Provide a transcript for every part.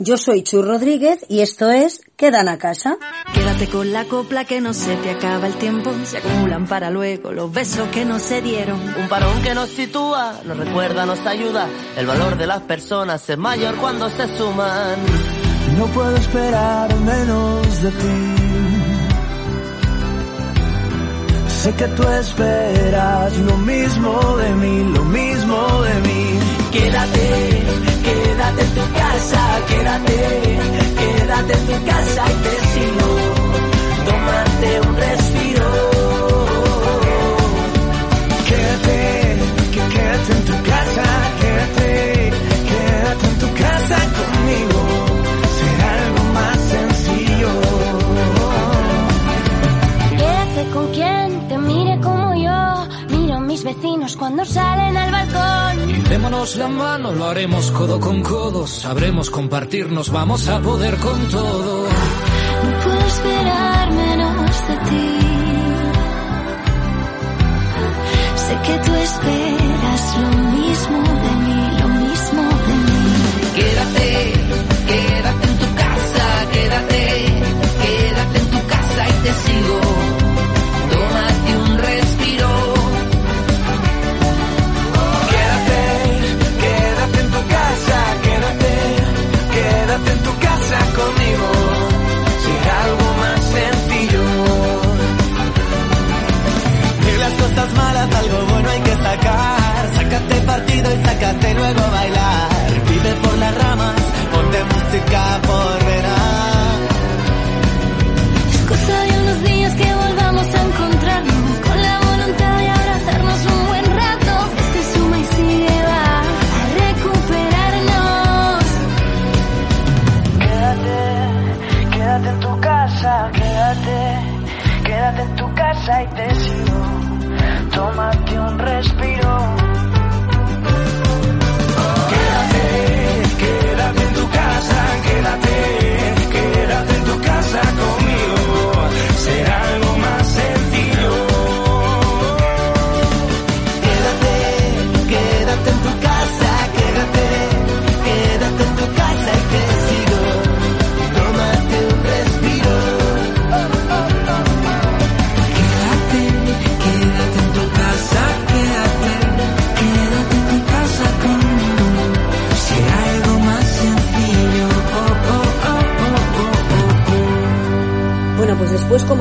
Yo soy Chu Rodríguez y esto es Quedan a casa. Quédate con la copla que no se te acaba el tiempo. Se acumulan para luego los besos que no se dieron. Un parón que nos sitúa, nos recuerda, nos ayuda. El valor de las personas es mayor cuando se suman. No puedo esperar menos de ti. Sé que tú esperas lo mismo de mí, lo mismo de mí. Quédate, quédate en tu casa, quédate, quédate en tu casa y te sigo. Un respiro. Quédate, que quédate en tu casa, quédate, quédate en tu casa conmigo. Será algo más sencillo. Quédate con quien mis vecinos cuando salen al balcón. Y démonos la mano, lo haremos codo con codo. Sabremos compartirnos, vamos a poder con todo. No puedo esperar menos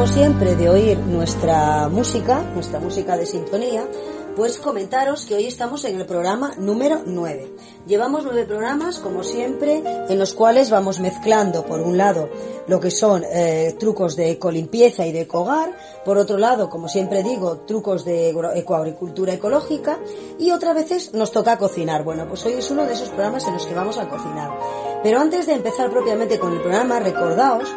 como siempre, de oír nuestra música, nuestra música de sintonía, pues comentaros que hoy estamos en el programa número 9. Llevamos nueve programas, como siempre, en los cuales vamos mezclando, por un lado, lo que son eh, trucos de ecolimpieza y de ecogar, por otro lado, como siempre digo, trucos de ecoagricultura ecológica, y otras veces nos toca cocinar. Bueno, pues hoy es uno de esos programas en los que vamos a cocinar. Pero antes de empezar propiamente con el programa, recordaos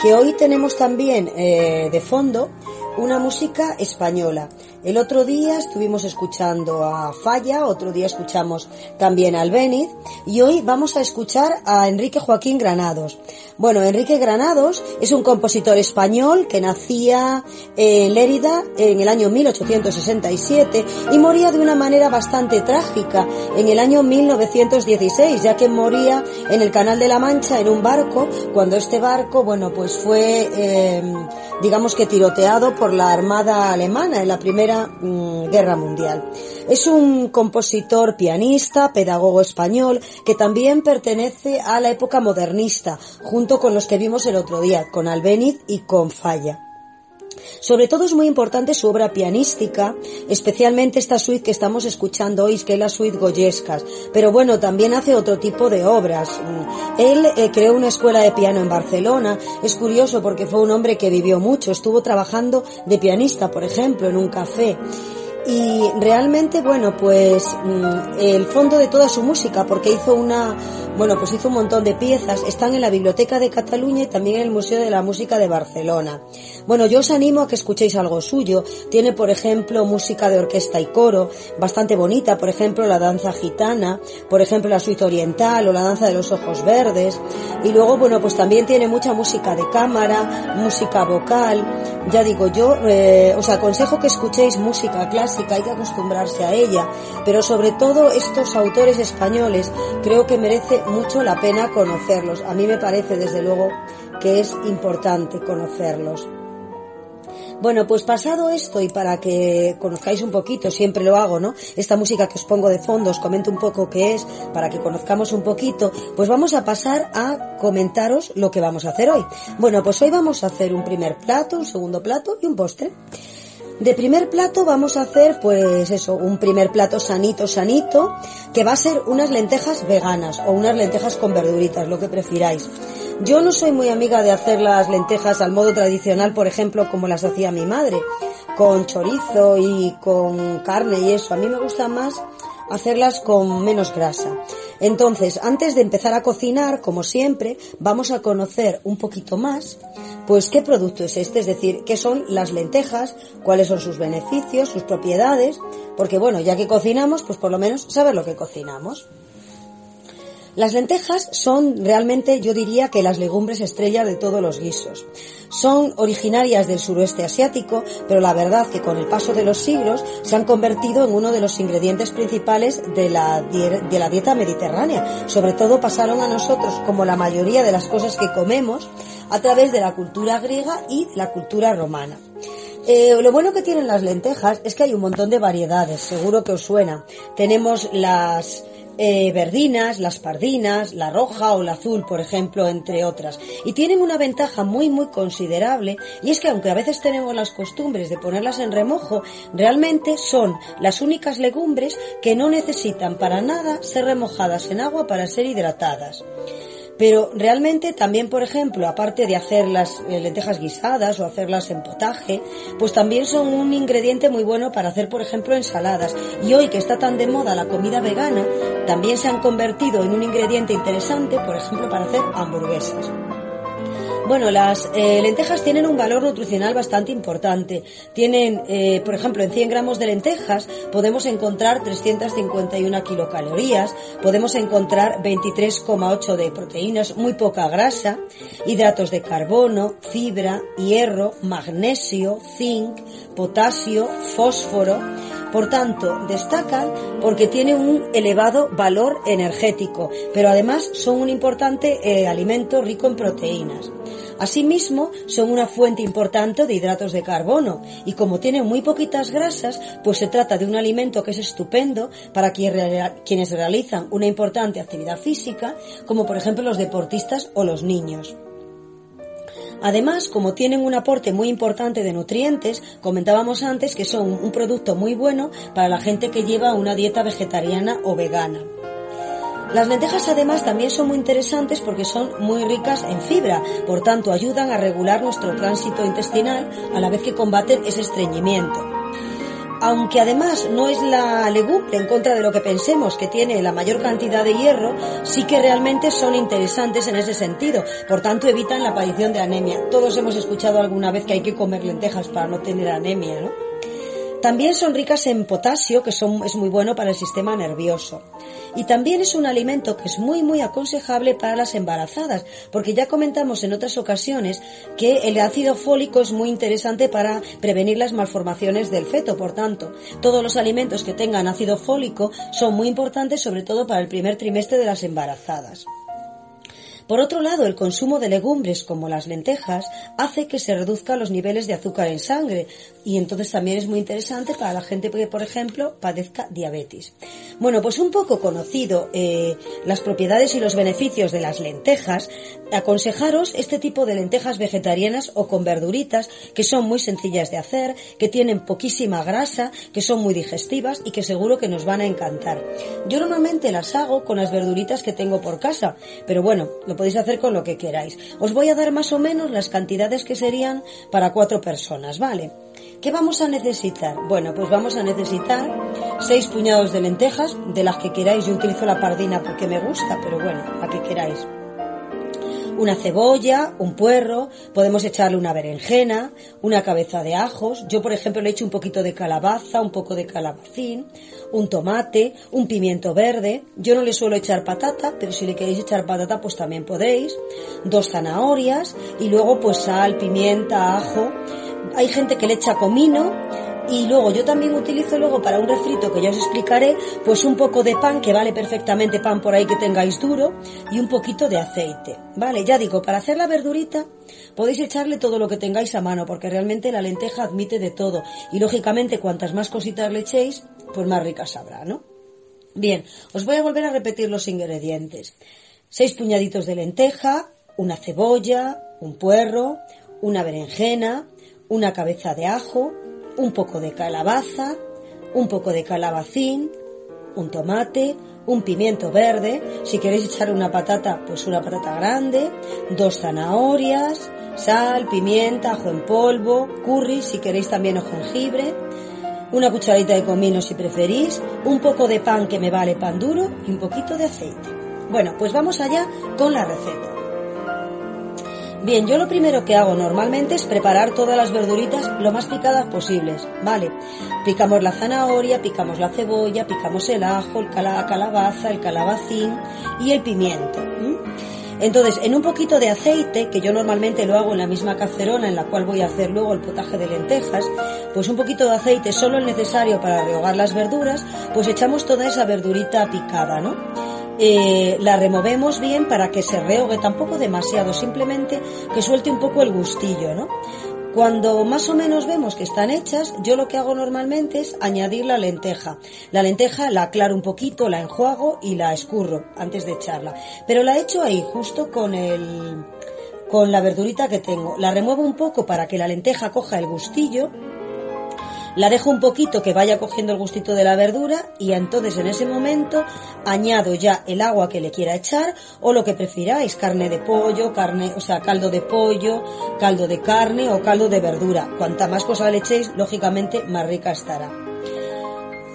que hoy tenemos también eh, de fondo una música española. El otro día estuvimos escuchando a Falla, otro día escuchamos también al Beniz y hoy vamos a escuchar a Enrique Joaquín Granados. Bueno, Enrique Granados es un compositor español que nacía en Lérida en el año 1867 y moría de una manera bastante trágica en el año 1916, ya que moría en el Canal de la Mancha en un barco, cuando este barco, bueno, pues fue, eh, digamos que tiroteado por la Armada Alemana en la Primera mm, Guerra Mundial. Es un compositor, pianista, pedagogo español, que también pertenece a la época modernista, junto con los que vimos el otro día, con Albéniz y con Falla. Sobre todo es muy importante su obra pianística, especialmente esta suite que estamos escuchando hoy, que es la suite Goyescas. Pero bueno, también hace otro tipo de obras. Mm, Él eh, creó una escuela de piano en Barcelona. Es curioso porque fue un hombre que vivió mucho. Estuvo trabajando de pianista, por ejemplo, en un café. y realmente, bueno, pues mm, el fondo de toda su música, porque hizo una, bueno, pues hizo un montón de piezas, están en la Biblioteca de Cataluña y también en el Museo de la Música de Barcelona. Bueno, yo os animo a que escuchéis algo suyo. Tiene, por ejemplo, música de orquesta y coro, bastante bonita, por ejemplo, la danza gitana, por ejemplo, la suite oriental o la danza de los ojos verdes. Y luego, bueno, pues también tiene mucha música de cámara, música vocal. Ya digo, yo eh, os aconsejo que escuchéis música clásica, hay que acostumbrarse a ella, pero sobre todo estos autores españoles creo que merece mucho la pena conocerlos. A mí me parece, desde luego, que es importante conocerlos. Bueno, pues pasado esto y para que conozcáis un poquito, siempre lo hago, ¿no? Esta música que os pongo de fondo, os comento un poco qué es, para que conozcamos un poquito, pues vamos a pasar a comentaros lo que vamos a hacer hoy. Bueno, pues hoy vamos a hacer un primer plato, un segundo plato y un postre. De primer plato vamos a hacer, pues eso, un primer plato sanito, sanito, que va a ser unas lentejas veganas o unas lentejas con verduritas, lo que prefiráis. Yo no soy muy amiga de hacer las lentejas al modo tradicional, por ejemplo, como las hacía mi madre, con chorizo y con carne y eso. A mí me gusta más hacerlas con menos grasa. Entonces, antes de empezar a cocinar, como siempre, vamos a conocer un poquito más, pues qué producto es este, es decir, qué son las lentejas, cuáles son sus beneficios, sus propiedades, porque bueno, ya que cocinamos, pues por lo menos saber lo que cocinamos. Las lentejas son realmente, yo diría que las legumbres estrella de todos los guisos. Son originarias del suroeste asiático, pero la verdad que con el paso de los siglos se han convertido en uno de los ingredientes principales de la, de la dieta mediterránea. Sobre todo pasaron a nosotros, como la mayoría de las cosas que comemos, a través de la cultura griega y la cultura romana. Eh, lo bueno que tienen las lentejas es que hay un montón de variedades, seguro que os suena. Tenemos las eh, verdinas, las pardinas, la roja o la azul, por ejemplo, entre otras. Y tienen una ventaja muy, muy considerable, y es que aunque a veces tenemos las costumbres de ponerlas en remojo, realmente son las únicas legumbres que no necesitan para nada ser remojadas en agua para ser hidratadas. Pero realmente también, por ejemplo, aparte de hacer las eh, lentejas guisadas o hacerlas en potaje, pues también son un ingrediente muy bueno para hacer, por ejemplo, ensaladas. Y hoy que está tan de moda la comida vegana, también se han convertido en un ingrediente interesante, por ejemplo, para hacer hamburguesas. Bueno, las eh, lentejas tienen un valor nutricional bastante importante. Tienen, eh, por ejemplo, en 100 gramos de lentejas podemos encontrar 351 kilocalorías, podemos encontrar 23,8 de proteínas, muy poca grasa, hidratos de carbono, fibra, hierro, magnesio, zinc, potasio, fósforo. Por tanto, destacan porque tienen un elevado valor energético, pero además son un importante eh, alimento rico en proteínas. Asimismo, son una fuente importante de hidratos de carbono y como tienen muy poquitas grasas, pues se trata de un alimento que es estupendo para quienes realizan una importante actividad física, como por ejemplo los deportistas o los niños. Además, como tienen un aporte muy importante de nutrientes, comentábamos antes que son un producto muy bueno para la gente que lleva una dieta vegetariana o vegana. Las lentejas además también son muy interesantes porque son muy ricas en fibra, por tanto ayudan a regular nuestro tránsito intestinal a la vez que combaten ese estreñimiento. Aunque además no es la legumbre en contra de lo que pensemos que tiene la mayor cantidad de hierro, sí que realmente son interesantes en ese sentido. Por tanto, evitan la aparición de anemia. Todos hemos escuchado alguna vez que hay que comer lentejas para no tener anemia, ¿no? También son ricas en potasio, que es muy bueno para el sistema nervioso. Y también es un alimento que es muy, muy aconsejable para las embarazadas, porque ya comentamos en otras ocasiones que el ácido fólico es muy interesante para prevenir las malformaciones del feto. Por tanto, todos los alimentos que tengan ácido fólico son muy importantes, sobre todo para el primer trimestre de las embarazadas. Por otro lado, el consumo de legumbres como las lentejas hace que se reduzcan los niveles de azúcar en sangre y entonces también es muy interesante para la gente que, por ejemplo, padezca diabetes. Bueno, pues un poco conocido eh, las propiedades y los beneficios de las lentejas, aconsejaros este tipo de lentejas vegetarianas o con verduritas que son muy sencillas de hacer, que tienen poquísima grasa, que son muy digestivas y que seguro que nos van a encantar. Yo normalmente las hago con las verduritas que tengo por casa, pero bueno, Lo podéis hacer con lo que queráis. Os voy a dar más o menos las cantidades que serían para cuatro personas, ¿vale? ¿Qué vamos a necesitar? Bueno, pues vamos a necesitar seis puñados de lentejas, de las que queráis. Yo utilizo la pardina porque me gusta, pero bueno, la que queráis una cebolla, un puerro, podemos echarle una berenjena, una cabeza de ajos. Yo, por ejemplo, le echo un poquito de calabaza, un poco de calabacín, un tomate, un pimiento verde. Yo no le suelo echar patata, pero si le queréis echar patata, pues también podéis. Dos zanahorias y luego pues sal, pimienta, ajo. Hay gente que le echa comino y luego yo también utilizo luego para un refrito que ya os explicaré, pues un poco de pan, que vale perfectamente pan por ahí que tengáis duro, y un poquito de aceite. Vale, ya digo, para hacer la verdurita podéis echarle todo lo que tengáis a mano, porque realmente la lenteja admite de todo. Y lógicamente cuantas más cositas le echéis, pues más rica sabrá, ¿no? Bien, os voy a volver a repetir los ingredientes. Seis puñaditos de lenteja, una cebolla, un puerro, una berenjena, una cabeza de ajo, un poco de calabaza, un poco de calabacín, un tomate, un pimiento verde, si queréis echar una patata, pues una patata grande, dos zanahorias, sal, pimienta, ajo en polvo, curry, si queréis también o jengibre, una cucharadita de comino si preferís, un poco de pan que me vale pan duro y un poquito de aceite. Bueno, pues vamos allá con la receta. Bien, yo lo primero que hago normalmente es preparar todas las verduritas lo más picadas posibles, ¿vale? Picamos la zanahoria, picamos la cebolla, picamos el ajo, el cala- calabaza, el calabacín y el pimiento. Entonces, en un poquito de aceite, que yo normalmente lo hago en la misma cacerona en la cual voy a hacer luego el potaje de lentejas, pues un poquito de aceite, solo el necesario para rehogar las verduras, pues echamos toda esa verdurita picada, ¿no? Eh, la removemos bien para que se rehogue tampoco demasiado, simplemente que suelte un poco el gustillo, ¿no? Cuando más o menos vemos que están hechas, yo lo que hago normalmente es añadir la lenteja. La lenteja la aclaro un poquito, la enjuago y la escurro antes de echarla. Pero la echo ahí, justo con el, con la verdurita que tengo. La remuevo un poco para que la lenteja coja el gustillo la dejo un poquito que vaya cogiendo el gustito de la verdura y entonces en ese momento añado ya el agua que le quiera echar o lo que prefiráis, carne de pollo, carne, o sea, caldo de pollo, caldo de carne o caldo de verdura. Cuanta más cosa le echéis, lógicamente más rica estará.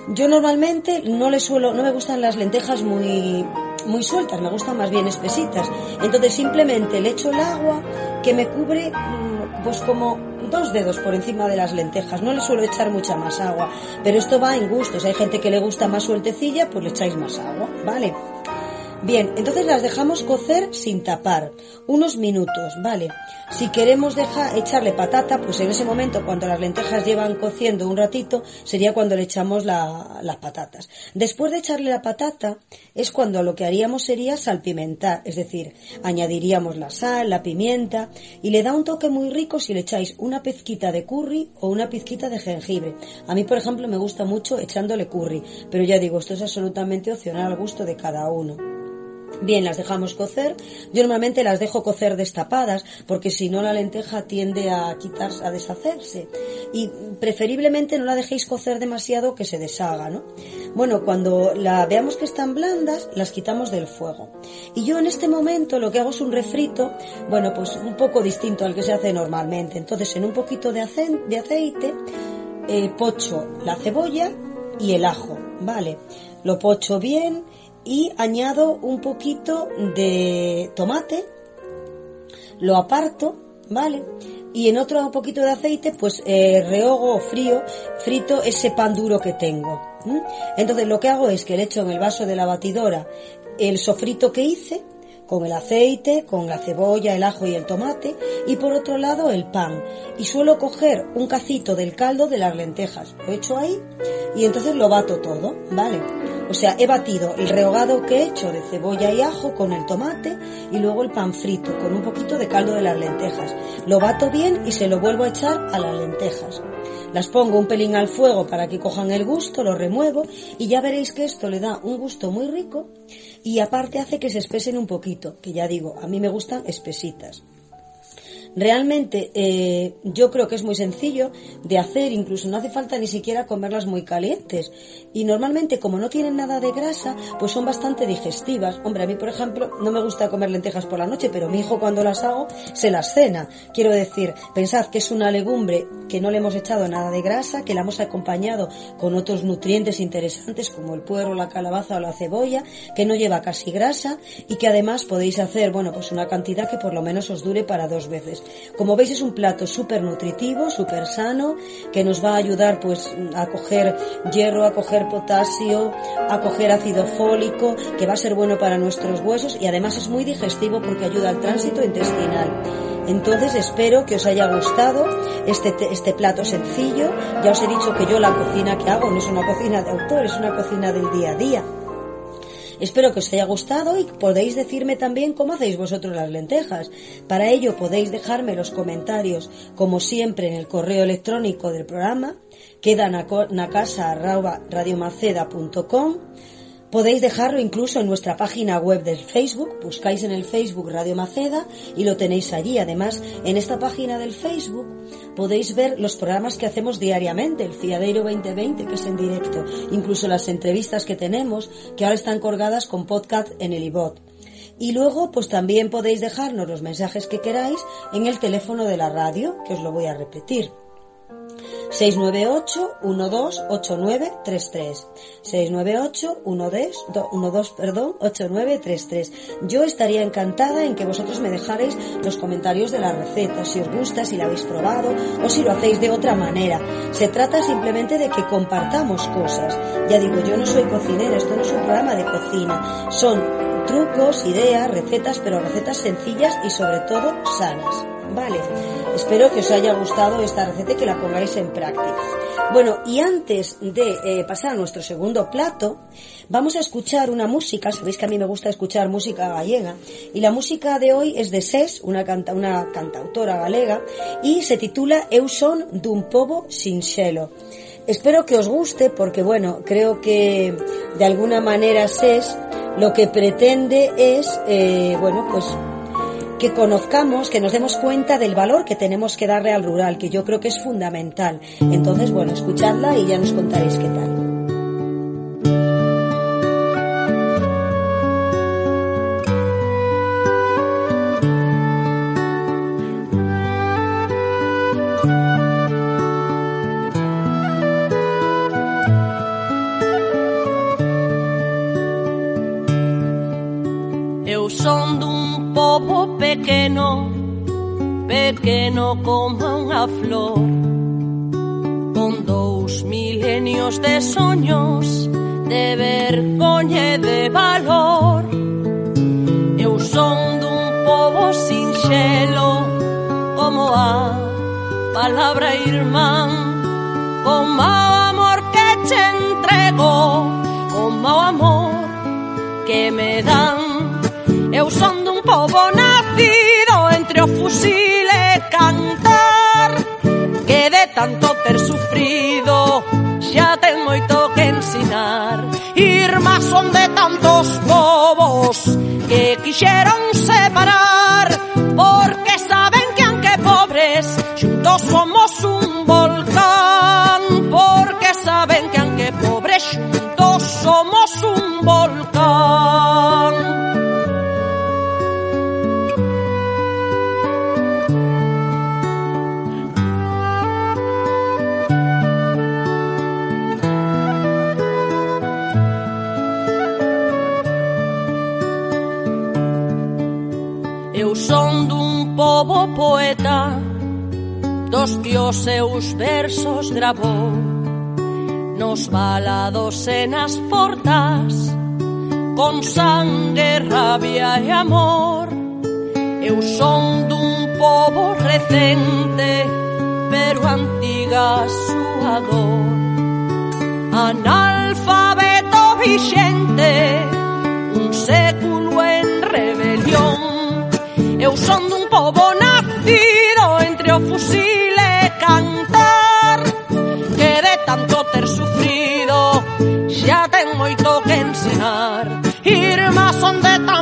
Yo normalmente no le suelo, no me gustan las lentejas muy muy sueltas, me gustan más bien espesitas. Entonces simplemente le echo el agua que me cubre mm, pues como dos dedos por encima de las lentejas. No le suelo echar mucha más agua, pero esto va en gustos. Hay gente que le gusta más sueltecilla, pues le echáis más agua, ¿vale? Bien, entonces las dejamos cocer sin tapar, unos minutos, ¿vale? Si queremos dejar, echarle patata, pues en ese momento, cuando las lentejas llevan cociendo un ratito, sería cuando le echamos la- las patatas. Después de echarle la patata, es cuando lo que haríamos sería salpimentar, es decir, añadiríamos la sal, la pimienta, y le da un toque muy rico si le echáis una pizquita de curry o una pizquita de jengibre. A mí, por ejemplo, me gusta mucho echándole curry, pero ya digo, esto es absolutamente opcional al gusto de cada uno. Bien, las dejamos cocer. Yo normalmente las dejo cocer destapadas porque si no la lenteja tiende a quitarse, a deshacerse. Y preferiblemente no la dejéis cocer demasiado que se deshaga, ¿no? Bueno, cuando la veamos que están blandas, las quitamos del fuego. Y yo en este momento lo que hago es un refrito, bueno, pues un poco distinto al que se hace normalmente. Entonces, en un poquito de, ace- de aceite, eh, pocho la cebolla y el ajo, ¿vale? Lo pocho bien y añado un poquito de tomate, lo aparto, ¿vale? Y en otro poquito de aceite, pues eh, rehogo frío, frito ese pan duro que tengo. Entonces lo que hago es que le echo en el vaso de la batidora el sofrito que hice, con el aceite, con la cebolla, el ajo y el tomate, y por otro lado el pan. Y suelo coger un cacito del caldo de las lentejas, lo echo ahí y entonces lo bato todo, ¿vale? O sea, he batido el rehogado que he hecho de cebolla y ajo con el tomate y luego el pan frito con un poquito de caldo de las lentejas. Lo bato bien y se lo vuelvo a echar a las lentejas. Las pongo un pelín al fuego para que cojan el gusto, lo remuevo y ya veréis que esto le da un gusto muy rico y aparte hace que se espesen un poquito, que ya digo, a mí me gustan espesitas. Realmente eh, yo creo que es muy sencillo de hacer, incluso no hace falta ni siquiera comerlas muy calientes. Y normalmente como no tienen nada de grasa, pues son bastante digestivas. Hombre, a mí por ejemplo no me gusta comer lentejas por la noche, pero mi hijo cuando las hago se las cena. Quiero decir, pensad que es una legumbre que no le hemos echado nada de grasa, que la hemos acompañado con otros nutrientes interesantes como el puerro, la calabaza o la cebolla, que no lleva casi grasa y que además podéis hacer, bueno, pues una cantidad que por lo menos os dure para dos veces. Como veis es un plato súper nutritivo, súper sano, que nos va a ayudar pues a coger hierro, a coger potasio, a coger ácido fólico, que va a ser bueno para nuestros huesos y además es muy digestivo porque ayuda al tránsito intestinal. Entonces espero que os haya gustado este, este plato sencillo. Ya os he dicho que yo la cocina que hago no es una cocina de autor, es una cocina del día a día. Espero que os haya gustado y podéis decirme también cómo hacéis vosotros las lentejas. Para ello podéis dejarme los comentarios, como siempre, en el correo electrónico del programa, casa radiomaceda.com Podéis dejarlo incluso en nuestra página web del Facebook, buscáis en el Facebook Radio Maceda y lo tenéis allí. Además, en esta página del Facebook podéis ver los programas que hacemos diariamente, el Fiadeiro 2020, que es en directo, incluso las entrevistas que tenemos, que ahora están colgadas con podcast en el iBot. Y luego, pues también podéis dejarnos los mensajes que queráis en el teléfono de la radio, que os lo voy a repetir. 698-128933. 698-12, perdón, 8933. Yo estaría encantada en que vosotros me dejarais los comentarios de la receta, si os gusta, si la habéis probado o si lo hacéis de otra manera. Se trata simplemente de que compartamos cosas. Ya digo, yo no soy cocinera, esto no es un programa de cocina. Son trucos, ideas, recetas, pero recetas sencillas y sobre todo sanas. Vale, espero que os haya gustado esta receta y que la pongáis en práctica. Bueno, y antes de eh, pasar a nuestro segundo plato, vamos a escuchar una música, sabéis que a mí me gusta escuchar música gallega, y la música de hoy es de SES, una, canta, una cantautora galega, y se titula Eu son dun povo sinxelo. Espero que os guste porque, bueno, creo que de alguna manera SES lo que pretende es, eh, bueno, pues que conozcamos, que nos demos cuenta del valor que tenemos que darle al rural, que yo creo que es fundamental. Entonces, bueno, escuchadla y ya nos contaréis qué tal. no como unha flor Con dous milenios de soños De vergoña e de valor. Eu son dun povo sinxelo Como a palabra irmán Como o amor que te entrego Como o amor que me dan. Eu son dun povo nacido entre o fusil cantar Que de tanto ter sufrido xa ten moito que ensinar. Irmás son de tantos povos que quixeron separar Porque saben que aunque pobres xuntos somos un volcán. Porque saben que aunque pobres xuntos somos un volcán poeta dos que os seus versos grabou nos balados e nas portas con sangue, rabia e amor. Eu son dun povo recente pero antiga a súa dor. Analfabeto vixente un século en rebelión. Eu son dun povo na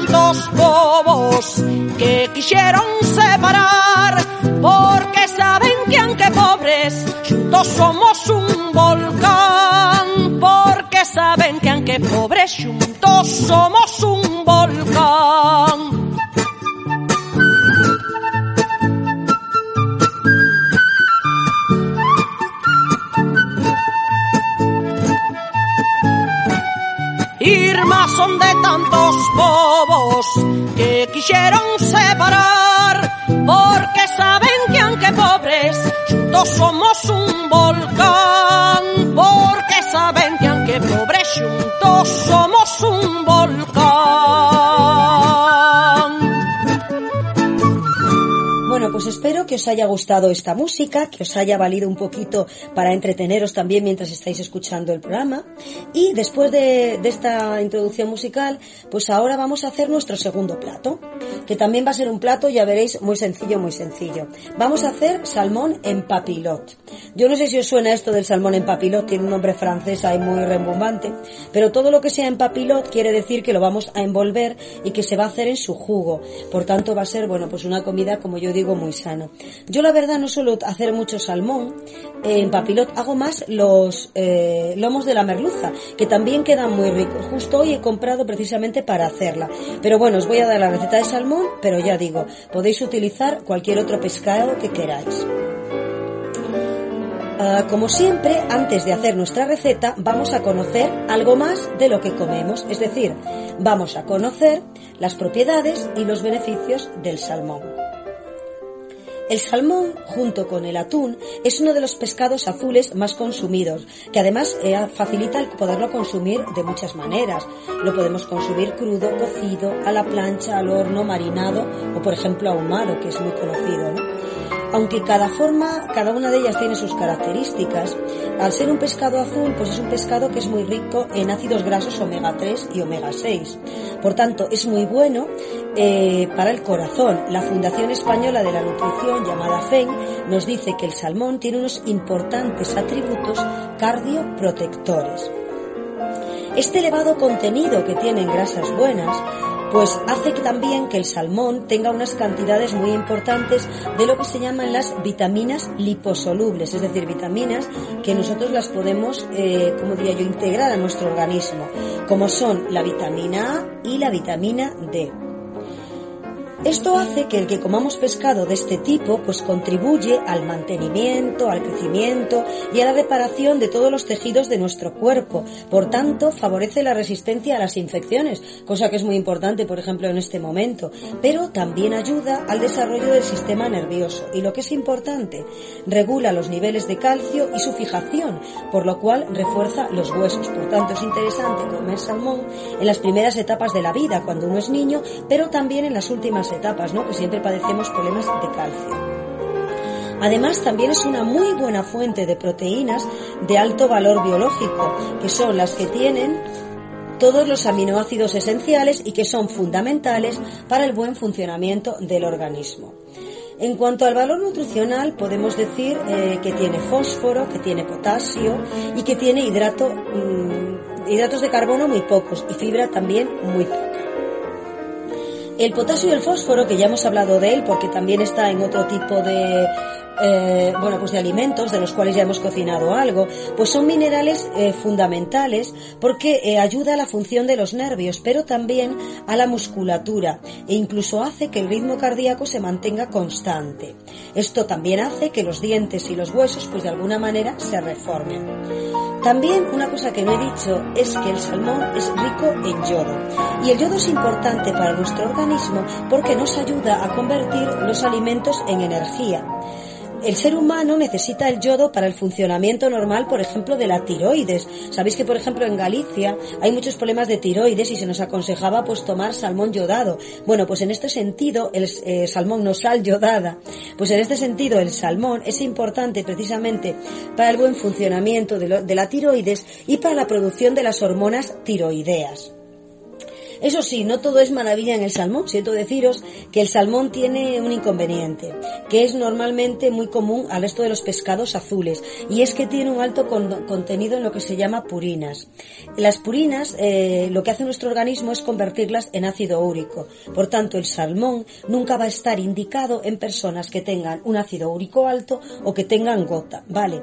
tantos bobos que quisieron separar, porque saben que aunque pobres, juntos somos un volcán, porque saben que aunque pobres, juntos somos un volcán. De tantos bobos que quisieron separar, porque saben que aunque pobres, juntos somos un volcán, porque saben que aunque pobres, juntos somos un volcán. Pues espero que os haya gustado esta música, que os haya valido un poquito para entreteneros también mientras estáis escuchando el programa. Y después de, de esta introducción musical, pues ahora vamos a hacer nuestro segundo plato, que también va a ser un plato, ya veréis, muy sencillo, muy sencillo. Vamos a hacer salmón en papilot. Yo no sé si os suena esto del salmón en papilot, tiene un nombre francés ahí muy rembombante, pero todo lo que sea en papilot quiere decir que lo vamos a envolver y que se va a hacer en su jugo. Por tanto, va a ser, bueno, pues una comida, como yo digo, muy sano. Yo la verdad no suelo hacer mucho salmón en papilot, hago más los eh, lomos de la merluza, que también quedan muy ricos. Justo hoy he comprado precisamente para hacerla. Pero bueno, os voy a dar la receta de salmón, pero ya digo, podéis utilizar cualquier otro pescado que queráis. Ah, como siempre, antes de hacer nuestra receta, vamos a conocer algo más de lo que comemos, es decir, vamos a conocer las propiedades y los beneficios del salmón. El salmón, junto con el atún, es uno de los pescados azules más consumidos, que además eh, facilita el poderlo consumir de muchas maneras. Lo podemos consumir crudo, cocido, a la plancha, al horno, marinado o, por ejemplo, ahumado, que es muy conocido. ¿no? Aunque cada forma, cada una de ellas tiene sus características, al ser un pescado azul, pues es un pescado que es muy rico en ácidos grasos omega 3 y omega 6. Por tanto, es muy bueno eh, para el corazón. La Fundación Española de la Nutrición, llamada FEN, nos dice que el salmón tiene unos importantes atributos cardioprotectores. Este elevado contenido que tiene en grasas buenas pues hace que también que el salmón tenga unas cantidades muy importantes de lo que se llaman las vitaminas liposolubles, es decir, vitaminas que nosotros las podemos, eh, como diría yo, integrar a nuestro organismo, como son la vitamina A y la vitamina D. Esto hace que el que comamos pescado de este tipo pues contribuye al mantenimiento, al crecimiento y a la reparación de todos los tejidos de nuestro cuerpo. Por tanto, favorece la resistencia a las infecciones, cosa que es muy importante, por ejemplo, en este momento, pero también ayuda al desarrollo del sistema nervioso y lo que es importante, regula los niveles de calcio y su fijación, por lo cual refuerza los huesos. Por tanto, es interesante comer salmón en las primeras etapas de la vida, cuando uno es niño, pero también en las últimas etapas, ¿no? Que siempre padecemos problemas de calcio. Además, también es una muy buena fuente de proteínas de alto valor biológico, que son las que tienen todos los aminoácidos esenciales y que son fundamentales para el buen funcionamiento del organismo. En cuanto al valor nutricional, podemos decir eh, que tiene fósforo, que tiene potasio y que tiene hidrato, mm, hidratos de carbono muy pocos y fibra también muy poca. El potasio y el fósforo, que ya hemos hablado de él porque también está en otro tipo de, eh, bueno, pues de alimentos de los cuales ya hemos cocinado algo, pues son minerales eh, fundamentales porque eh, ayuda a la función de los nervios, pero también a la musculatura e incluso hace que el ritmo cardíaco se mantenga constante. Esto también hace que los dientes y los huesos, pues de alguna manera, se reformen. También una cosa que no he dicho es que el salmón es rico en yodo. Y el yodo es importante para nuestro organismo porque nos ayuda a convertir los alimentos en energía. El ser humano necesita el yodo para el funcionamiento normal, por ejemplo, de la tiroides. Sabéis que, por ejemplo, en Galicia hay muchos problemas de tiroides y se nos aconsejaba pues tomar salmón yodado. Bueno, pues en este sentido, el eh, salmón no sal yodada, pues en este sentido el salmón es importante precisamente para el buen funcionamiento de, de la tiroides y para la producción de las hormonas tiroideas. Eso sí, no todo es maravilla en el salmón. Siento deciros que el salmón tiene un inconveniente, que es normalmente muy común al resto de los pescados azules, y es que tiene un alto con- contenido en lo que se llama purinas. Las purinas, eh, lo que hace nuestro organismo es convertirlas en ácido úrico. Por tanto, el salmón nunca va a estar indicado en personas que tengan un ácido úrico alto o que tengan gota, ¿vale?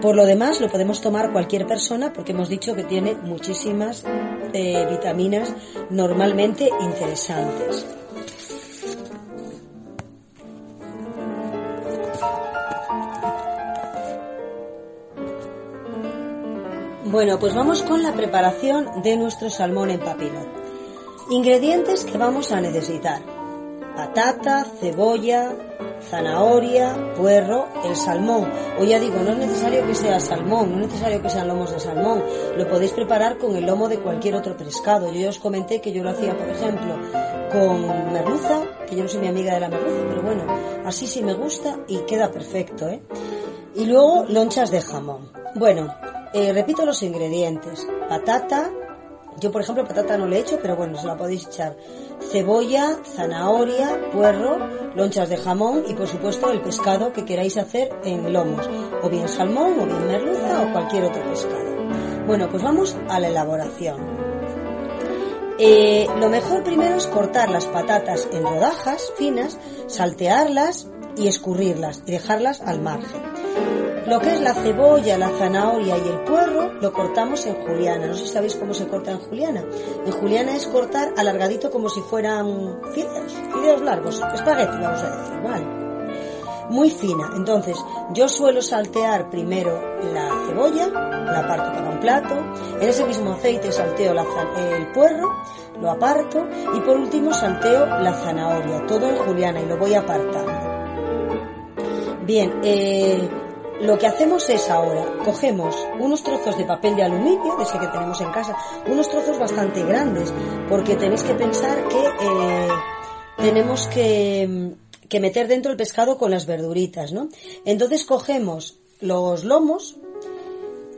Por lo demás, lo podemos tomar cualquier persona porque hemos dicho que tiene muchísimas eh, vitaminas normalmente interesantes. Bueno, pues vamos con la preparación de nuestro salmón en papilón. Ingredientes que vamos a necesitar. Patata, cebolla, zanahoria, puerro, el salmón. O ya digo, no es necesario que sea salmón, no es necesario que sean lomos de salmón. Lo podéis preparar con el lomo de cualquier otro pescado. Yo ya os comenté que yo lo hacía, por ejemplo, con merluza, que yo no soy mi amiga de la merluza, pero bueno, así sí me gusta y queda perfecto, ¿eh? Y luego lonchas de jamón. Bueno, eh, repito los ingredientes. Patata, yo por ejemplo patata no le he hecho, pero bueno, se la podéis echar. Cebolla, zanahoria, puerro, lonchas de jamón y por supuesto el pescado que queráis hacer en lomos. O bien salmón, o bien merluza o cualquier otro pescado. Bueno, pues vamos a la elaboración. Eh, lo mejor primero es cortar las patatas en rodajas finas, saltearlas y escurrirlas y dejarlas al margen. Lo que es la cebolla, la zanahoria y el puerro lo cortamos en juliana. No sé si sabéis cómo se corta en juliana. En juliana es cortar alargadito como si fueran fideos, fideos largos, espagueti vamos a decir, ¿vale? Muy fina. Entonces, yo suelo saltear primero la cebolla, la aparto para un plato, en ese mismo aceite salteo el puerro, lo aparto y por último salteo la zanahoria, todo en juliana y lo voy apartando. Bien, eh, lo que hacemos es ahora, cogemos unos trozos de papel de aluminio, de ese que tenemos en casa, unos trozos bastante grandes, porque tenéis que pensar que eh, tenemos que, que meter dentro el pescado con las verduritas, ¿no? Entonces cogemos los lomos,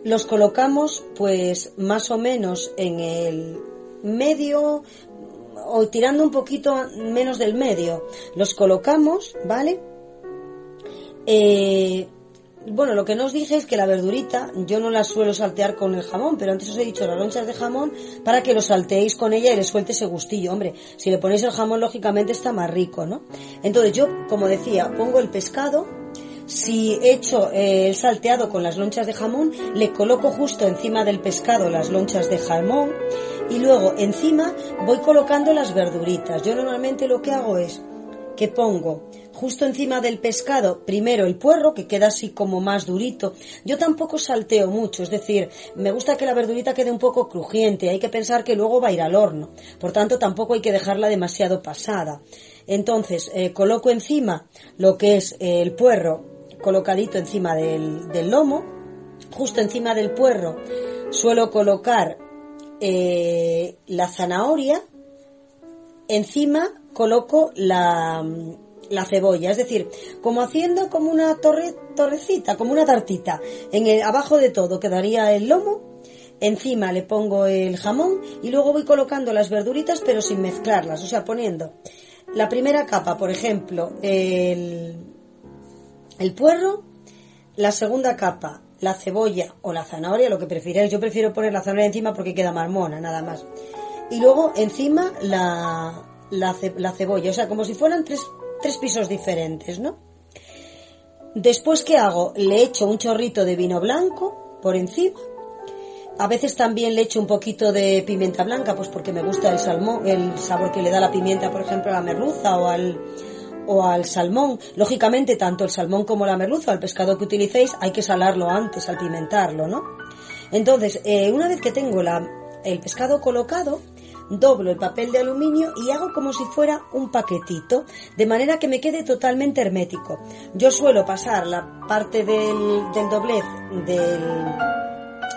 los colocamos pues más o menos en el medio o tirando un poquito menos del medio. Los colocamos, ¿vale? Eh, bueno, lo que no os dije es que la verdurita yo no la suelo saltear con el jamón, pero antes os he dicho las lonchas de jamón para que lo salteéis con ella y le suelte ese gustillo. Hombre, si le ponéis el jamón, lógicamente está más rico, ¿no? Entonces yo, como decía, pongo el pescado, si echo eh, el salteado con las lonchas de jamón, le coloco justo encima del pescado las lonchas de jamón y luego encima voy colocando las verduritas. Yo normalmente lo que hago es que pongo justo encima del pescado primero el puerro que queda así como más durito. Yo tampoco salteo mucho, es decir, me gusta que la verdurita quede un poco crujiente, hay que pensar que luego va a ir al horno, por tanto tampoco hay que dejarla demasiado pasada. Entonces eh, coloco encima lo que es eh, el puerro colocadito encima del, del lomo, justo encima del puerro suelo colocar eh, la zanahoria, encima coloco la, la cebolla, es decir, como haciendo como una torre, torrecita, como una tartita. En el, abajo de todo quedaría el lomo, encima le pongo el jamón y luego voy colocando las verduritas pero sin mezclarlas, o sea, poniendo la primera capa, por ejemplo, el, el puerro, la segunda capa, la cebolla o la zanahoria, lo que prefieráis. Yo prefiero poner la zanahoria encima porque queda marmona, nada más. Y luego encima la, la, ce- la cebolla, o sea, como si fueran tres, tres pisos diferentes, ¿no? Después, ¿qué hago? Le echo un chorrito de vino blanco por encima. A veces también le echo un poquito de pimienta blanca, pues porque me gusta el salmón, el sabor que le da la pimienta, por ejemplo, a la merluza o al, o al salmón. Lógicamente, tanto el salmón como la merluza, el pescado que utilicéis, hay que salarlo antes, salpimentarlo, ¿no? Entonces, eh, una vez que tengo el pescado colocado, doblo el papel de aluminio y hago como si fuera un paquetito, de manera que me quede totalmente hermético. Yo suelo pasar la parte del, doblez del,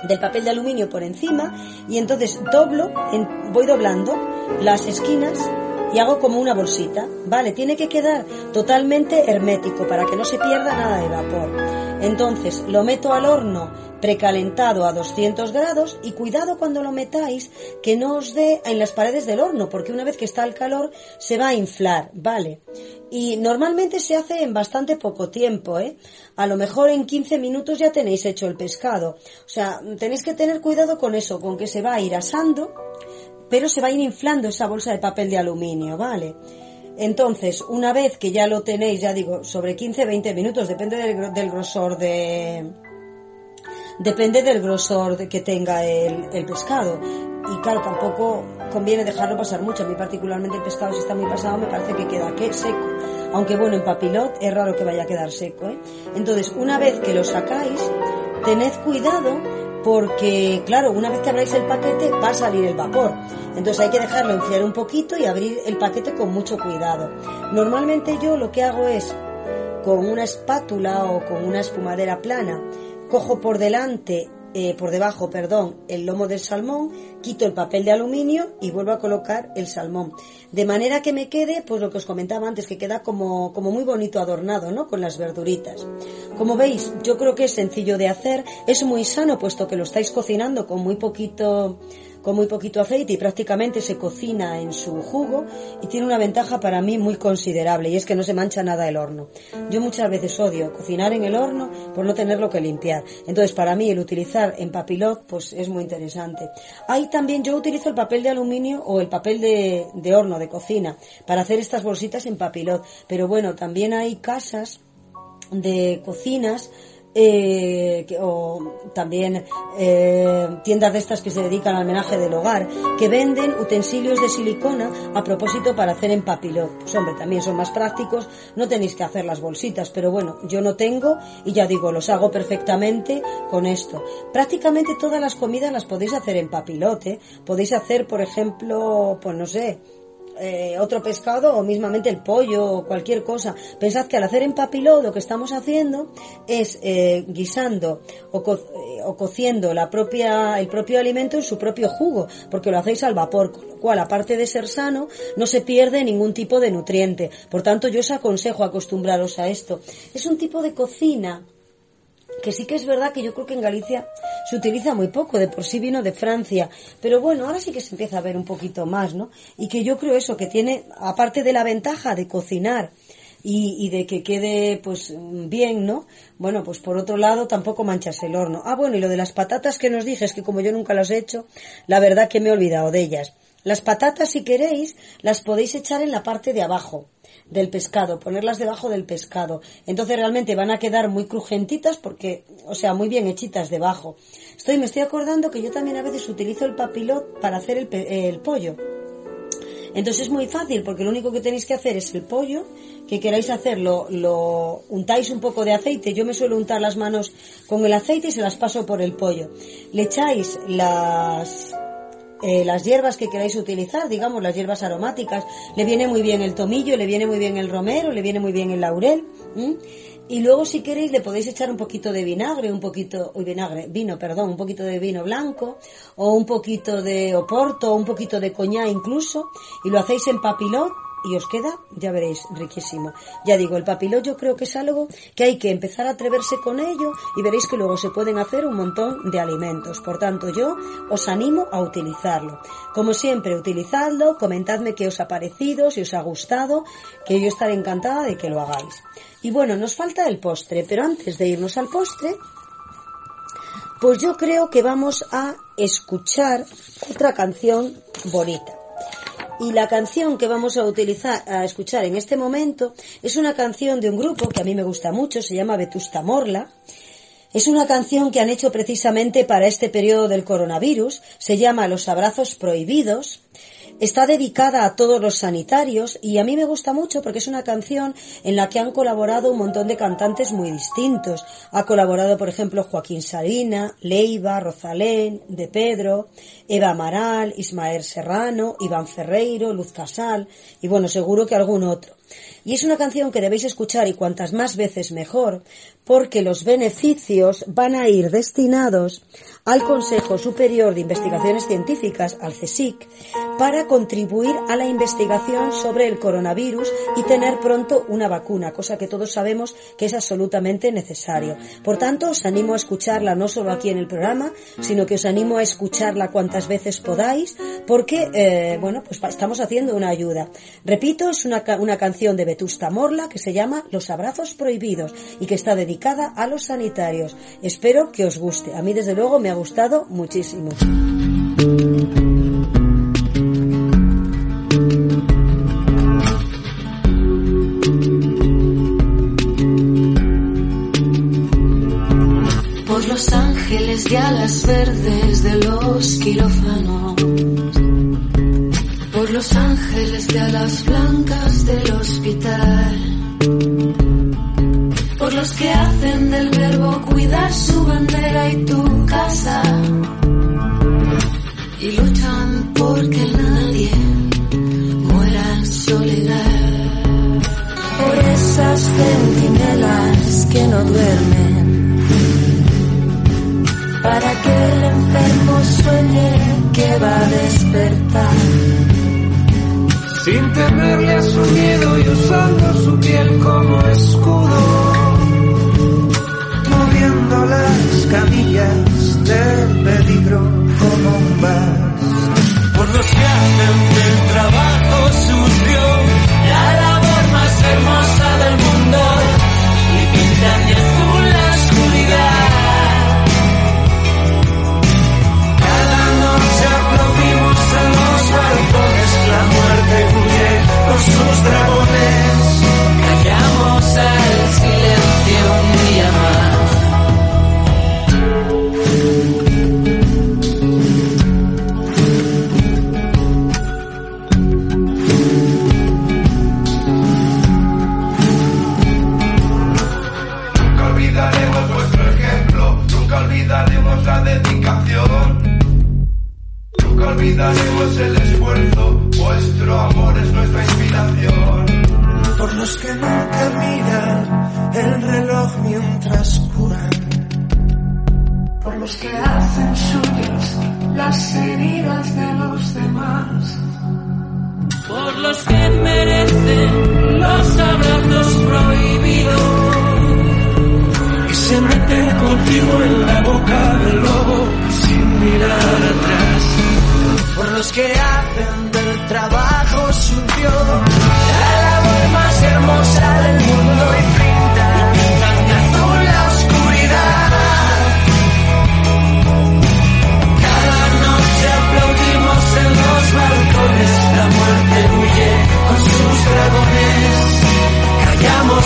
del papel de aluminio por encima y entonces doblo, voy doblando las esquinas y hago como una bolsita, ¿vale? Tiene que quedar totalmente hermético para que no se pierda nada de vapor. Entonces lo meto al horno precalentado a 200 grados y cuidado cuando lo metáis que no os dé en las paredes del horno porque una vez que está el calor se va a inflar, ¿vale? Y normalmente se hace en bastante poco tiempo, ¿eh? A lo mejor en 15 minutos ya tenéis hecho el pescado. O sea, tenéis que tener cuidado con eso, con que se va a ir asando, pero se va a ir inflando esa bolsa de papel de aluminio, ¿vale? Entonces, una vez que ya lo tenéis, ya digo, sobre 15-20 minutos, depende del, gro- del grosor de, depende del grosor que tenga el, el pescado. Y claro, tampoco conviene dejarlo pasar mucho. A mí particularmente el pescado si está muy pasado me parece que queda que seco. Aunque bueno, en papilot es raro que vaya a quedar seco. ¿eh? Entonces, una vez que lo sacáis, tened cuidado porque, claro, una vez que abráis el paquete va a salir el vapor. Entonces hay que dejarlo enfriar un poquito y abrir el paquete con mucho cuidado. Normalmente yo lo que hago es con una espátula o con una espumadera plana, cojo por delante, eh, por debajo, perdón, el lomo del salmón, quito el papel de aluminio y vuelvo a colocar el salmón. De manera que me quede, pues lo que os comentaba antes, que queda como, como muy bonito adornado, ¿no? Con las verduritas. Como veis, yo creo que es sencillo de hacer, es muy sano puesto que lo estáis cocinando con muy poquito con muy poquito aceite y prácticamente se cocina en su jugo y tiene una ventaja para mí muy considerable y es que no se mancha nada el horno. Yo muchas veces odio cocinar en el horno por no tenerlo que limpiar. Entonces para mí el utilizar en papilot pues es muy interesante. Hay también yo utilizo el papel de aluminio o el papel de, de horno de cocina para hacer estas bolsitas en papilot. Pero bueno, también hay casas de cocinas eh, que- o también eh, tiendas de estas que se dedican al menaje del hogar que venden utensilios de silicona a propósito para hacer en papilot. Pues hombre, también son más prácticos, no tenéis que hacer las bolsitas, pero bueno, yo no tengo y ya digo, los hago perfectamente con esto. Prácticamente todas las comidas las podéis hacer en papilot, ¿eh? Podéis hacer, por ejemplo, pues no sé, eh, otro pescado o mismamente el pollo o cualquier cosa. Pensad que al hacer en papilot lo que estamos haciendo es eh, guisando o, co- eh, o cociendo la propia, el propio alimento en su propio jugo, porque lo hacéis al vapor, con lo cual aparte de ser sano no se pierde ningún tipo de nutriente. Por tanto yo os aconsejo acostumbraros a esto. Es un tipo de cocina que sí que es verdad que yo creo que en Galicia se utiliza muy poco, de por sí vino de Francia, pero bueno, ahora sí que se empieza a ver un poquito más, ¿no? Y que yo creo eso, que tiene, aparte de la ventaja de cocinar y, de que quede pues bien, ¿no? Bueno, pues por otro lado tampoco manchas el horno. Ah, bueno, y lo de las patatas que nos dije, es que como yo nunca las he hecho, la verdad que me he olvidado de ellas. Las patatas, si queréis, las podéis echar en la parte de abajo del pescado, ponerlas debajo del pescado. Entonces realmente van a quedar muy crujentitas porque, o sea, muy bien hechitas debajo. Estoy, me estoy acordando que yo también a veces utilizo el papilot para hacer el, el pollo. Entonces es muy fácil porque lo único que tenéis que hacer es el pollo, que queráis hacerlo, lo untáis un poco de aceite. Yo me suelo untar las manos con el aceite y se las paso por el pollo. Le echáis las, eh, las hierbas que queráis utilizar, digamos las hierbas aromáticas. Le viene muy bien el tomillo, le viene muy bien el romero, le viene muy bien el laurel. Y luego si queréis le podéis echar un poquito de vinagre, un poquito, uy, vinagre, vino, perdón, un poquito de vino blanco, o un poquito de oporto, o un poquito de coñá incluso, y lo hacéis en papilot y os queda, ya veréis, riquísimo. Ya digo, el papilot yo creo que es algo que hay que empezar a atreverse con ello y veréis que luego se pueden hacer un montón de alimentos. Por tanto, yo os animo a utilizarlo. Como siempre, utilizadlo, comentadme qué os ha parecido, si os ha gustado, que yo estaré encantada de que lo hagáis. Y bueno, nos falta el postre, pero antes de irnos al postre, pues yo creo que vamos a escuchar otra canción bonita. Y la canción que vamos a utilizar, a escuchar en este momento, es una canción de un grupo que a mí me gusta mucho, se llama Vetusta Morla. Es una canción que han hecho precisamente para este periodo del coronavirus, se llama Los abrazos prohibidos. Está dedicada a todos los sanitarios y a mí me gusta mucho porque es una canción en la que han colaborado un montón de cantantes muy distintos. Ha colaborado, por ejemplo, Joaquín Sabina, Leiva, Rosalén, De Pedro, Eva Amaral, Ismael Serrano, Iván Ferreiro, Luz Casal y bueno, seguro que algún otro. Y es una canción que debéis escuchar y cuantas más veces mejor, porque los beneficios van a ir destinados al Consejo Superior de Investigaciones Científicas, al CSIC, para contribuir a la investigación sobre el coronavirus y tener pronto una vacuna, cosa que todos sabemos que es absolutamente necesario. Por tanto, os animo a escucharla no solo aquí en el programa, sino que os animo a escucharla cuantas veces podáis, porque, eh, bueno, pues estamos haciendo una ayuda. Repito, es una, una canción de Vetusta Morla que se llama Los abrazos prohibidos y que está dedicada a los sanitarios. Espero que os guste. A mí, desde luego, me ha gustado muchísimo. Por los ángeles de alas verdes de los quirófanos. Ángeles de alas blancas del hospital. Por los que hacen del verbo cuidar su bandera y tu casa. Y luchan porque nadie muera en soledad. Por esas centinelas que no duermen para que el enfermo sueñe que va a despertar. Sin temerle a su miedo y usando su piel como escudo, moviendo las camillas del peligro como un vas.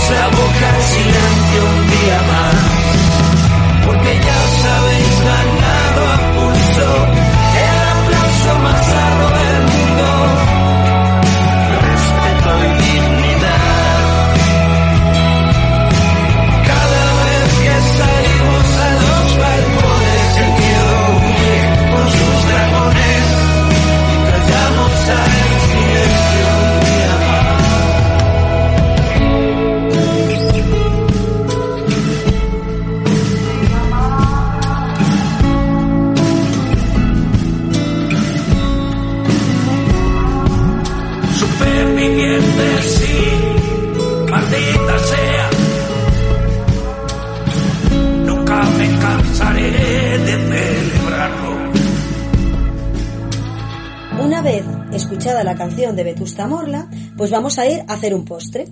Callamos la boca en canción de Vetusta Morla, pues vamos a ir a hacer un postre.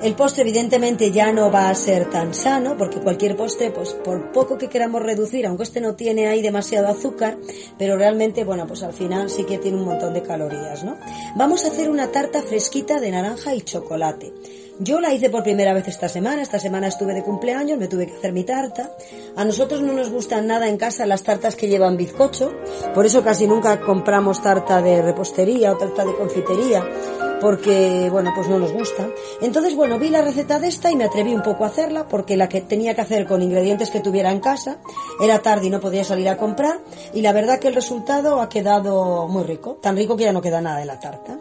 El postre evidentemente ya no va a ser tan sano porque cualquier postre, pues por poco que queramos reducir, aunque este no tiene ahí demasiado azúcar, pero realmente, bueno, pues al final sí que tiene un montón de calorías, ¿no? Vamos a hacer una tarta fresquita de naranja y chocolate. Yo la hice por primera vez esta semana, esta semana estuve de cumpleaños, me tuve que hacer mi tarta. A nosotros no nos gustan nada en casa las tartas que llevan bizcocho, por eso casi nunca compramos tarta de repostería o tarta de confitería, porque, bueno, pues no nos gusta. Entonces, bueno, vi la receta de esta y me atreví un poco a hacerla, porque la que tenía que hacer con ingredientes que tuviera en casa, era tarde y no podía salir a comprar, y la verdad que el resultado ha quedado muy rico, tan rico que ya no queda nada de la tarta.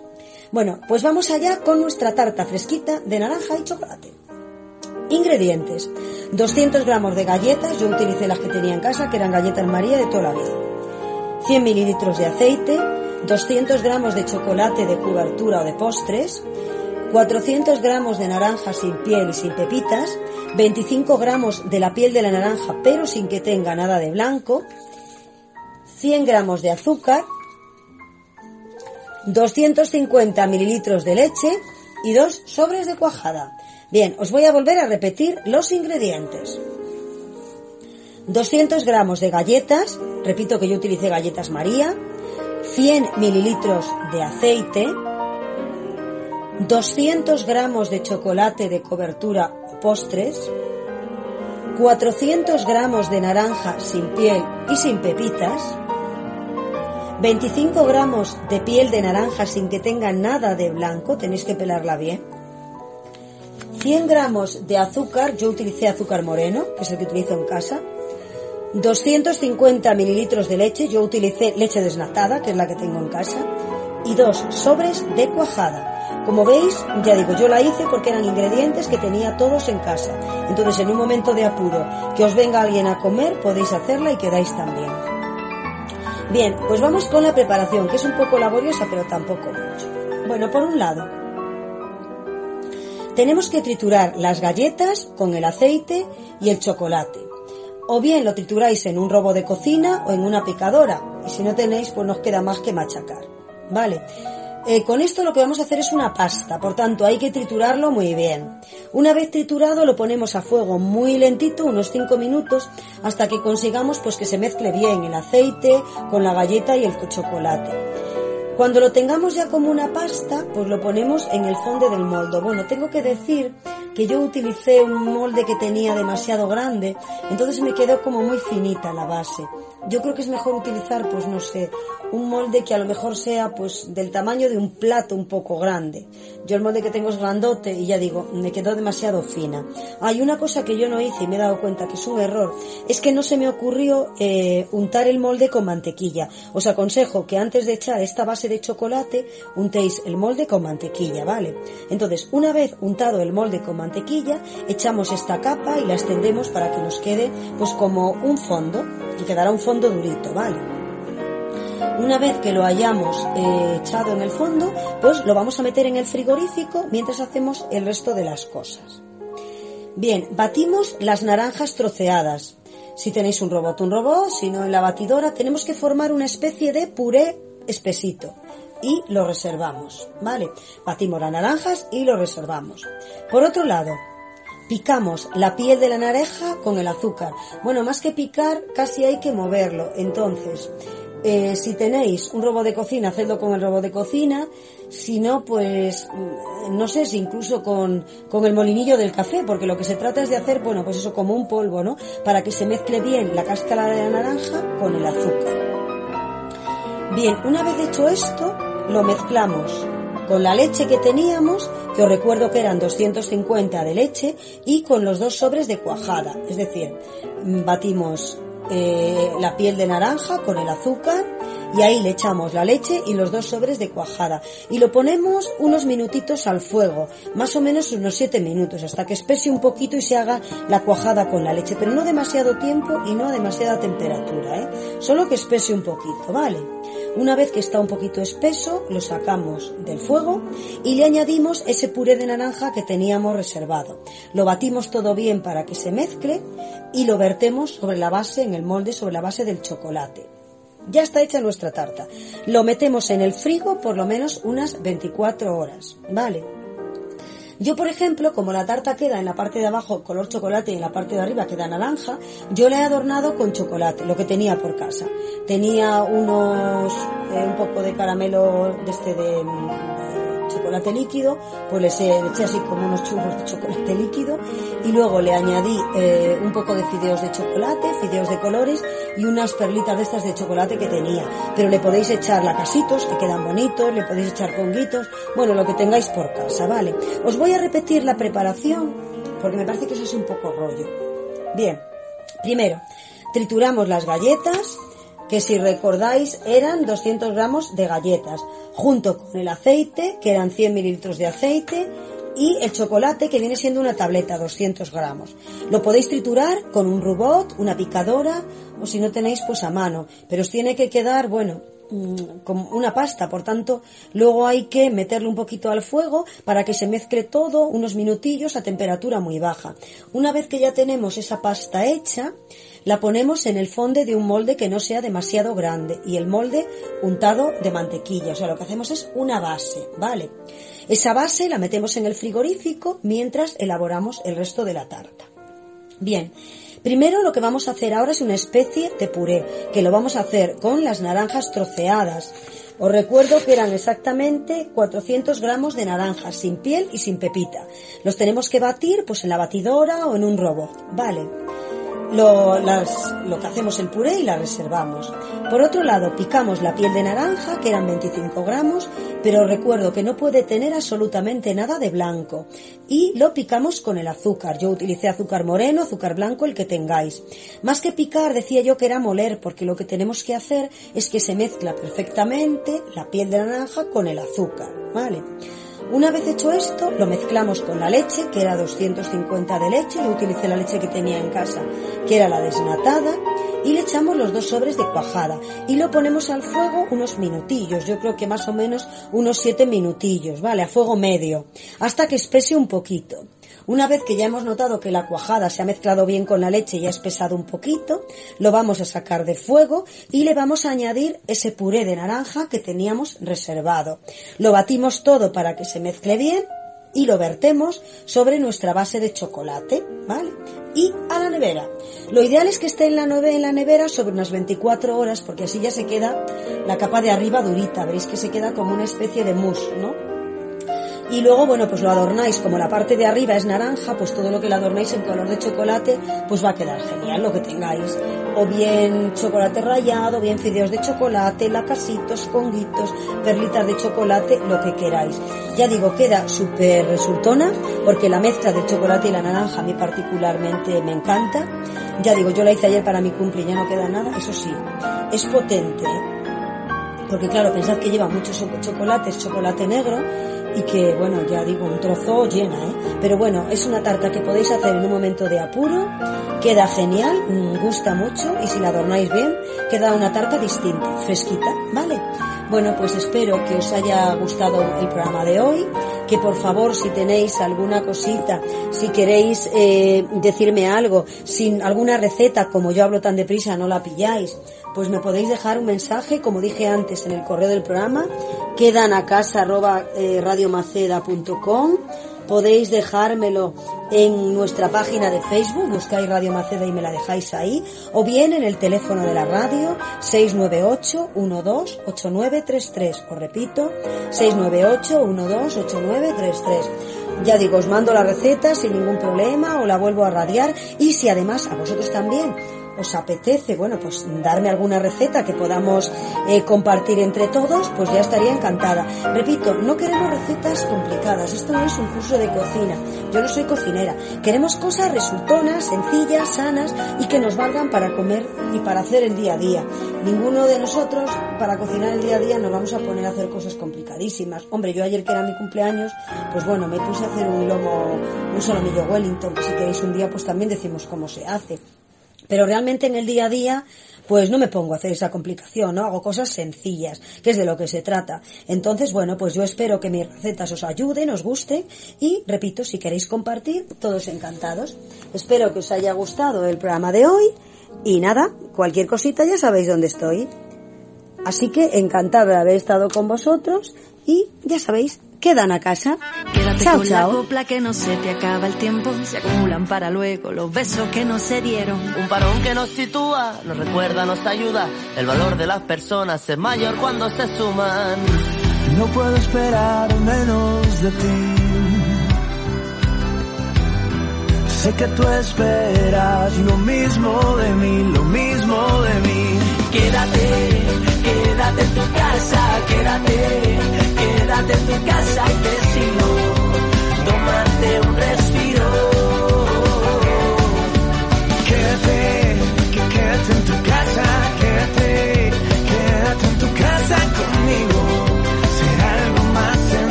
Bueno, pues vamos allá con nuestra tarta fresquita de naranja y chocolate. Ingredientes. 200 gramos de galletas, yo utilicé las que tenía en casa, que eran galletas María de toda la vida. 100 mililitros de aceite, 200 gramos de chocolate de cobertura o de postres, 400 gramos de naranja sin piel y sin pepitas, 25 gramos de la piel de la naranja pero sin que tenga nada de blanco, 100 gramos de azúcar, 250 mililitros de leche y dos sobres de cuajada. Bien, os voy a volver a repetir los ingredientes. 200 gramos de galletas, repito que yo utilicé galletas María, 100 mililitros de aceite, 200 gramos de chocolate de cobertura o postres, 400 gramos de naranja sin piel y sin pepitas, 25 gramos de piel de naranja sin que tenga nada de blanco, tenéis que pelarla bien, 100 gramos de azúcar, yo utilicé azúcar moreno, que es el que utilizo en casa, 250 mililitros de leche, yo utilicé leche desnatada, que es la que tengo en casa, y dos sobres de cuajada. Como veis, ya digo, yo la hice porque eran ingredientes que tenía todos en casa. Entonces, en un momento de apuro, que os venga alguien a comer, podéis hacerla y quedáis también. Bien, pues vamos con la preparación, que es un poco laboriosa, pero tampoco mucho. Bueno, por un lado, tenemos que triturar las galletas con el aceite y el chocolate. O bien lo trituráis en un robo de cocina o en una picadora. Y si no tenéis, pues nos queda más que machacar. ¿Vale? Eh, con esto lo que vamos a hacer es una pasta, por tanto hay que triturarlo muy bien. Una vez triturado lo ponemos a fuego muy lentito, unos 5 minutos, hasta que consigamos pues que se mezcle bien el aceite con la galleta y el chocolate. Cuando lo tengamos ya como una pasta, pues lo ponemos en el fondo del molde. Bueno, tengo que decir que yo utilicé un molde que tenía demasiado grande, entonces me quedó como muy finita la base. Yo creo que es mejor utilizar, pues no sé, un molde que a lo mejor sea pues del tamaño de un plato un poco grande. Yo el molde que tengo es grandote y ya digo, me quedó demasiado fina. Hay una cosa que yo no hice y me he dado cuenta que es un error, es que no se me ocurrió eh, untar el molde con mantequilla. Os aconsejo que antes de echar esta base de chocolate, untéis el molde con mantequilla, ¿vale? Entonces, una vez untado el molde con mantequilla, echamos esta capa y la extendemos para que nos quede pues como un fondo y quedará un fondo durito, ¿vale? Una vez que lo hayamos eh, echado en el fondo, pues lo vamos a meter en el frigorífico mientras hacemos el resto de las cosas. Bien, batimos las naranjas troceadas. Si tenéis un robot, un robot, si no en la batidora, tenemos que formar una especie de puré espesito y lo reservamos, ¿vale? Batimos las naranjas y lo reservamos. Por otro lado, picamos la piel de la naranja con el azúcar. Bueno, más que picar, casi hay que moverlo. Entonces, eh, si tenéis un robo de cocina, hacedlo con el robo de cocina. Si no, pues mm, no sé si incluso con, con el molinillo del café, porque lo que se trata es de hacer, bueno, pues eso como un polvo, ¿no? Para que se mezcle bien la cáscara de la naranja con el azúcar. Bien, una vez hecho esto, lo mezclamos con la leche que teníamos, que os recuerdo que eran 250 de leche, y con los dos sobres de cuajada. Es decir, mm, batimos eh, la piel de naranja con el azúcar y ahí le echamos la leche y los dos sobres de cuajada y lo ponemos unos minutitos al fuego, más o menos unos 7 minutos hasta que espese un poquito y se haga la cuajada con la leche, pero no demasiado tiempo y no a demasiada temperatura, ¿eh? solo que espese un poquito, ¿vale? Una vez que está un poquito espeso, lo sacamos del fuego y le añadimos ese puré de naranja que teníamos reservado. Lo batimos todo bien para que se mezcle y lo vertemos sobre la base, en el molde, sobre la base del chocolate. Ya está hecha nuestra tarta. Lo metemos en el frigo por lo menos unas 24 horas, ¿vale? Yo, por ejemplo, como la tarta queda en la parte de abajo color chocolate y en la parte de arriba queda naranja, yo la he adornado con chocolate, lo que tenía por casa. Tenía unos, eh, un poco de caramelo de este de, de chocolate líquido, pues les eché así como unos churros de chocolate líquido y luego le añadí eh, un poco de fideos de chocolate, fideos de colores y unas perlitas de estas de chocolate que tenía. Pero le podéis echar lacasitos que quedan bonitos, le podéis echar conguitos, bueno, lo que tengáis por casa, ¿vale? Os voy a repetir la preparación porque me parece que eso es un poco rollo. Bien, primero, trituramos las galletas, que si recordáis eran 200 gramos de galletas, junto con el aceite, que eran 100 mililitros de aceite, y el chocolate que viene siendo una tableta, 200 gramos. Lo podéis triturar con un robot, una picadora o si no tenéis pues a mano, pero os tiene que quedar, bueno, mm, como una pasta, por tanto, luego hay que meterle un poquito al fuego para que se mezcle todo unos minutillos a temperatura muy baja. Una vez que ya tenemos esa pasta hecha, la ponemos en el fonde de un molde que no sea demasiado grande y el molde untado de mantequilla. O sea, lo que hacemos es una base, ¿vale? Esa base la metemos en el frigorífico mientras elaboramos el resto de la tarta. Bien, primero lo que vamos a hacer ahora es una especie de puré, que lo vamos a hacer con las naranjas troceadas. Os recuerdo que eran exactamente 400 gramos de naranjas, sin piel y sin pepita. Los tenemos que batir pues en la batidora o en un robot, ¿vale? Lo, las, lo que hacemos el puré y la reservamos. Por otro lado, picamos la piel de naranja, que eran 25 gramos, pero recuerdo que no puede tener absolutamente nada de blanco. Y lo picamos con el azúcar. Yo utilicé azúcar moreno, azúcar blanco, el que tengáis. Más que picar, decía yo que era moler, porque lo que tenemos que hacer es que se mezcla perfectamente la piel de naranja con el azúcar, ¿vale? Una vez hecho esto, lo mezclamos con la leche, que era 250 de leche, yo utilicé la leche que tenía en casa, que era la desnatada, y le echamos los dos sobres de cuajada y lo ponemos al fuego unos minutillos, yo creo que más o menos unos 7 minutillos, ¿vale? A fuego medio, hasta que espese un poquito. Una vez que ya hemos notado que la cuajada se ha mezclado bien con la leche y ha espesado un poquito, lo vamos a sacar de fuego y le vamos a añadir ese puré de naranja que teníamos reservado. Lo batimos todo para que se mezcle bien y lo vertemos sobre nuestra base de chocolate, ¿vale? Y a la nevera. Lo ideal es que esté en la, en la nevera sobre unas 24 horas porque así ya se queda la capa de arriba durita, veréis que se queda como una especie de mousse, ¿no? Y luego, bueno, pues lo adornáis, como la parte de arriba es naranja, pues todo lo que lo adornáis en color de chocolate, pues va a quedar genial lo que tengáis. O bien chocolate rallado, bien fideos de chocolate, lacasitos, conguitos, perlitas de chocolate, lo que queráis. Ya digo, queda súper resultona, porque la mezcla del chocolate y la naranja a mí particularmente me encanta. Ya digo, yo la hice ayer para mi cumple ya no queda nada, eso sí, es potente, porque claro, pensad que lleva muchos chocolates, chocolate negro, y que, bueno, ya digo, un trozo llena, ¿eh? Pero bueno, es una tarta que podéis hacer en un momento de apuro, queda genial, mm, gusta mucho, y si la adornáis bien, queda una tarta distinta, fresquita, ¿vale? Bueno, pues espero que os haya gustado el programa de hoy, que por favor si tenéis alguna cosita, si queréis eh, decirme algo, sin alguna receta, como yo hablo tan deprisa, no la pilláis, pues me podéis dejar un mensaje, como dije antes en el correo del programa, quedan a casa arroba eh, radiomaceda.com. Podéis dejármelo en nuestra página de Facebook, buscáis Radio Maceda y me la dejáis ahí, o bien en el teléfono de la radio 698-128933. Os repito, 698-128933. Ya digo, os mando la receta sin ningún problema o la vuelvo a radiar y si además a vosotros también os apetece, bueno, pues darme alguna receta que podamos eh, compartir entre todos, pues ya estaría encantada. Repito, no queremos recetas complicadas, esto no es un curso de cocina, yo no soy cocinera, queremos cosas resultonas, sencillas, sanas y que nos valgan para comer y para hacer el día a día. Ninguno de nosotros para cocinar el día a día nos vamos a poner a hacer cosas complicadísimas. Hombre, yo ayer que era mi cumpleaños, pues bueno, me puse a hacer un lomo, un solomillo Wellington, si queréis un día pues también decimos cómo se hace. Pero realmente en el día a día, pues no me pongo a hacer esa complicación, ¿no? Hago cosas sencillas, que es de lo que se trata. Entonces, bueno, pues yo espero que mis recetas os ayuden, os gusten y, repito, si queréis compartir, todos encantados. Espero que os haya gustado el programa de hoy y nada, cualquier cosita ya sabéis dónde estoy. Así que encantada de haber estado con vosotros y ya sabéis, quedan a casa. Quédate chao, con chao. la copla que no se te acaba el tiempo. Se acumulan para luego los besos que no se dieron. Un parón que nos sitúa, nos recuerda, nos ayuda. El valor de las personas es mayor cuando se suman. No puedo esperar menos de ti. Sé que tú esperas lo mismo de mí, lo mismo de mí. Quédate, quédate en tu casa, quédate, quédate en tu casa y decilo, tómate un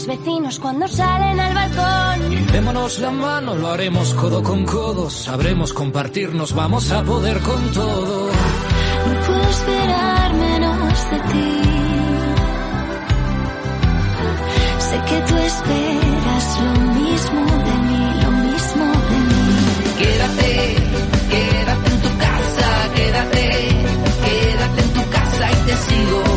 mis vecinos cuando salen al balcón. Démonos la mano, lo haremos codo con codo. Sabremos compartirnos, vamos a poder con todo. No puedo esperar menos de ti. Sé que tú esperas lo mismo de mí, lo mismo de mí. Quédate, quédate en tu casa, quédate, quédate en tu casa y te sigo.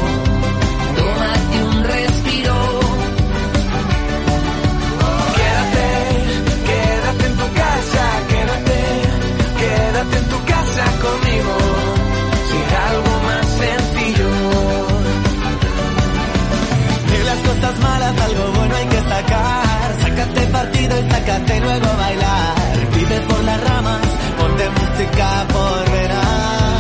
Y sácate luego a bailar. Vive por las ramas, ponte música por verán.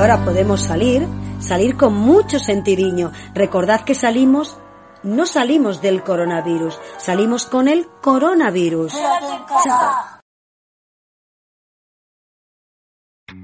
Ahora podemos salir, salir con mucho sentiriño. Recordad que salimos, no salimos del coronavirus, salimos con el coronavirus.